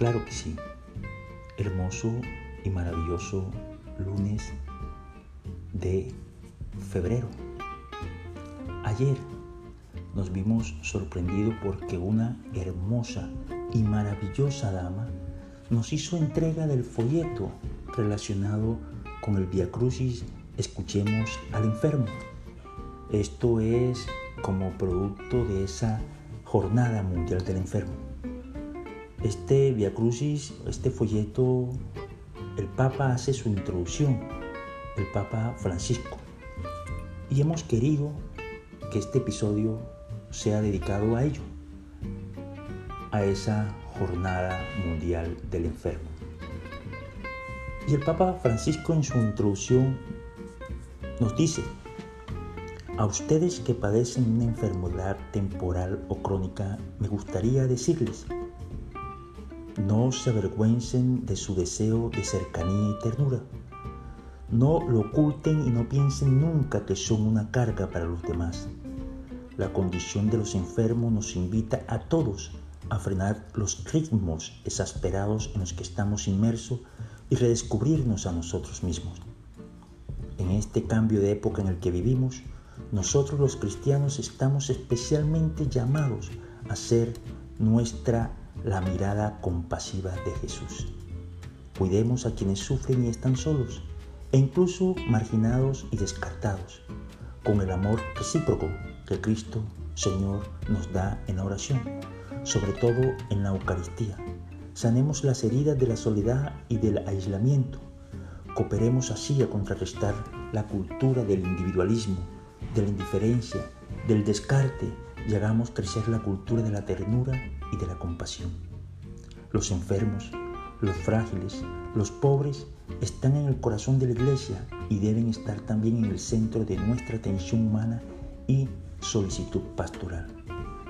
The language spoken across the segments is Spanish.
Claro que sí. Hermoso y maravilloso lunes de febrero. Ayer nos vimos sorprendidos porque una hermosa y maravillosa dama nos hizo entrega del folleto relacionado con el Via Crucis Escuchemos al enfermo. Esto es como producto de esa Jornada Mundial del Enfermo. Este Via Crucis, este folleto, el Papa hace su introducción, el Papa Francisco. Y hemos querido que este episodio sea dedicado a ello, a esa Jornada Mundial del Enfermo. Y el Papa Francisco en su introducción nos dice, a ustedes que padecen una enfermedad temporal o crónica, me gustaría decirles, no se avergüencen de su deseo de cercanía y ternura. No lo oculten y no piensen nunca que son una carga para los demás. La condición de los enfermos nos invita a todos a frenar los ritmos exasperados en los que estamos inmersos y redescubrirnos a nosotros mismos. En este cambio de época en el que vivimos, nosotros los cristianos estamos especialmente llamados a ser nuestra la mirada compasiva de Jesús. Cuidemos a quienes sufren y están solos, e incluso marginados y descartados, con el amor recíproco que Cristo Señor nos da en la oración, sobre todo en la Eucaristía. Sanemos las heridas de la soledad y del aislamiento. Cooperemos así a contrarrestar la cultura del individualismo de la indiferencia, del descarte y hagamos crecer la cultura de la ternura y de la compasión. Los enfermos, los frágiles, los pobres están en el corazón de la iglesia y deben estar también en el centro de nuestra atención humana y solicitud pastoral.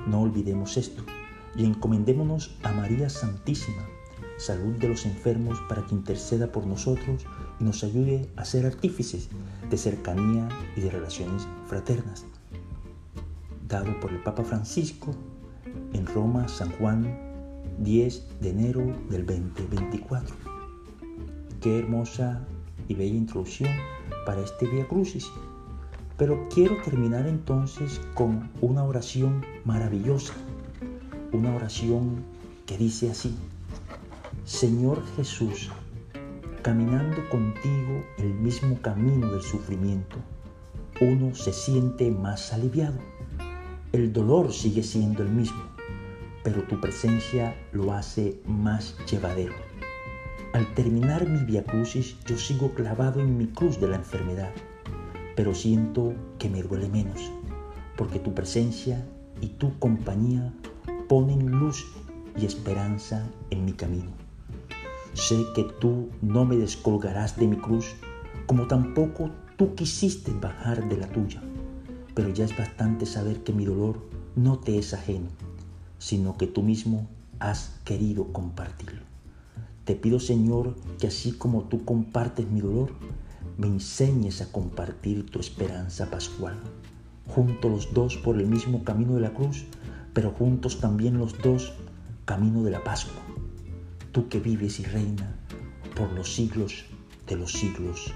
No olvidemos esto y encomendémonos a María Santísima, salud de los enfermos para que interceda por nosotros y nos ayude a ser artífices de cercanía y de relaciones fraternas. Por el Papa Francisco en Roma, San Juan, 10 de enero del 2024. Qué hermosa y bella introducción para este Via Crucis. Pero quiero terminar entonces con una oración maravillosa, una oración que dice así, Señor Jesús, caminando contigo el mismo camino del sufrimiento, uno se siente más aliviado. El dolor sigue siendo el mismo, pero tu presencia lo hace más llevadero. Al terminar mi Via Crucis, yo sigo clavado en mi cruz de la enfermedad, pero siento que me duele menos, porque tu presencia y tu compañía ponen luz y esperanza en mi camino. Sé que tú no me descolgarás de mi cruz, como tampoco tú quisiste bajar de la tuya. Pero ya es bastante saber que mi dolor no te es ajeno, sino que tú mismo has querido compartirlo. Te pido, Señor, que así como tú compartes mi dolor, me enseñes a compartir tu esperanza pascual. Juntos los dos por el mismo camino de la cruz, pero juntos también los dos camino de la Pascua tú que vives y reina por los siglos de los siglos,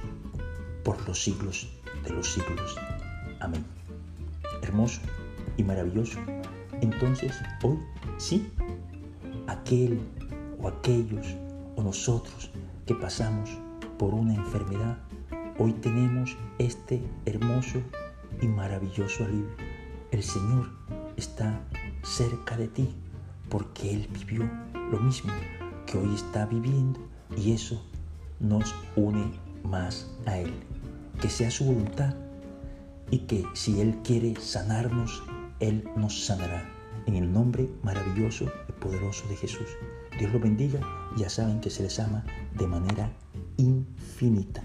por los siglos de los siglos. Amén. Hermoso y maravilloso. Entonces, hoy sí, aquel o aquellos o nosotros que pasamos por una enfermedad, hoy tenemos este hermoso y maravilloso alivio. El Señor está cerca de ti porque Él vivió lo mismo que hoy está viviendo y eso nos une más a Él. Que sea su voluntad y que si Él quiere sanarnos, Él nos sanará. En el nombre maravilloso y poderoso de Jesús. Dios los bendiga. Ya saben que se les ama de manera infinita.